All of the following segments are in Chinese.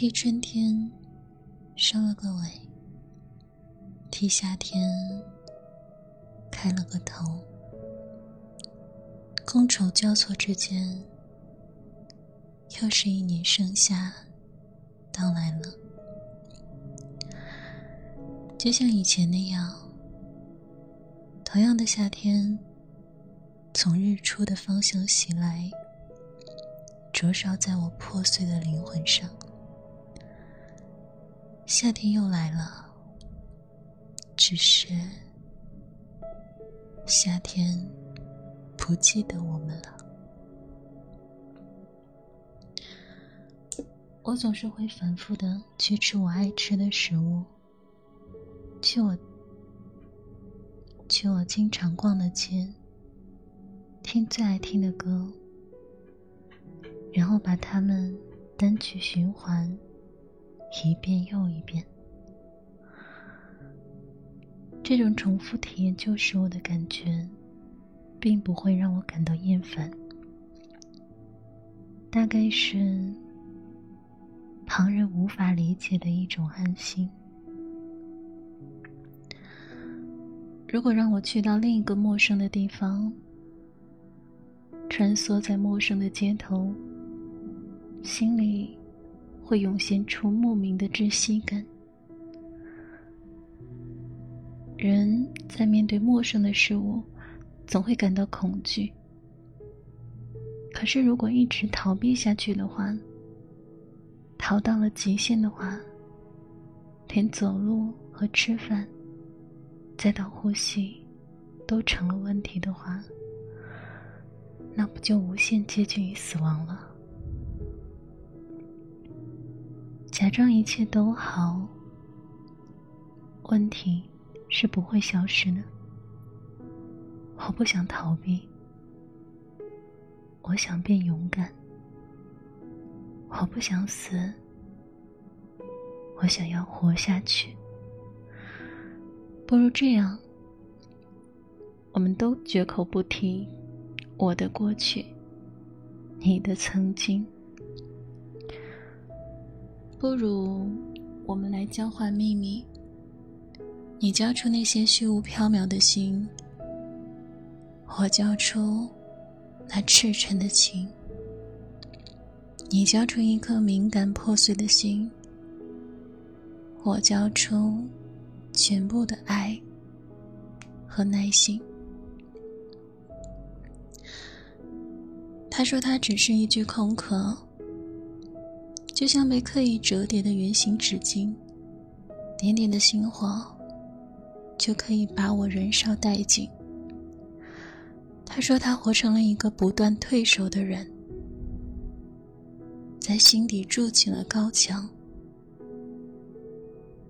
替春天收了个尾，替夏天开了个头。觥筹交错之间，又是一年盛夏到来了。就像以前那样，同样的夏天，从日出的方向袭来，灼烧在我破碎的灵魂上。夏天又来了，只是夏天。不记得我们了。我总是会反复的去吃我爱吃的食物，去我去我经常逛的街，听最爱听的歌，然后把它们单曲循环一遍又一遍。这种重复体验就是我的感觉。并不会让我感到厌烦，大概是旁人无法理解的一种安心。如果让我去到另一个陌生的地方，穿梭在陌生的街头，心里会涌现出莫名的窒息感。人在面对陌生的事物。总会感到恐惧。可是，如果一直逃避下去的话，逃到了极限的话，连走路和吃饭，再到呼吸，都成了问题的话，那不就无限接近于死亡了？假装一切都好，问题是不会消失的。我不想逃避，我想变勇敢。我不想死，我想要活下去。不如这样，我们都绝口不提我的过去，你的曾经。不如我们来交换秘密，你交出那些虚无缥缈的心。我交出那赤诚的情，你交出一颗敏感破碎的心。我交出全部的爱和耐心。他说他只是一具空壳，就像被刻意折叠的圆形纸巾，点点的星火就可以把我燃烧殆尽。他说：“他活成了一个不断退守的人，在心底筑起了高墙。”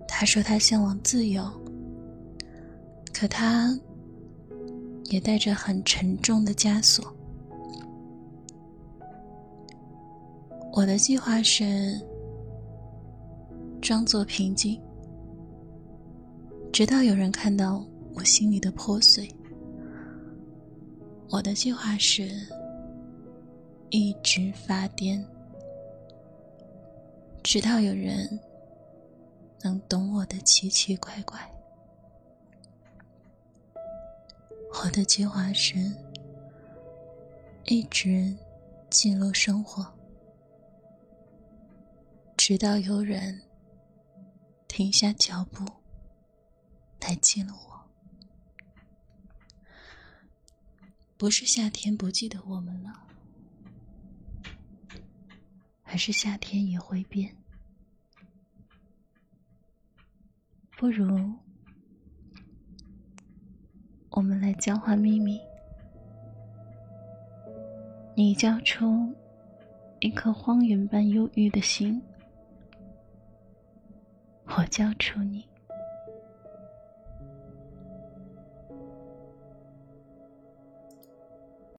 他说：“他向往自由，可他也带着很沉重的枷锁。”我的计划是装作平静，直到有人看到我心里的破碎。我的计划是一直发癫，直到有人能懂我的奇奇怪怪。我的计划是一直记录生活，直到有人停下脚步来记录我。不是夏天不记得我们了，而是夏天也会变。不如我们来交换秘密，你交出一颗荒原般忧郁的心，我交出你。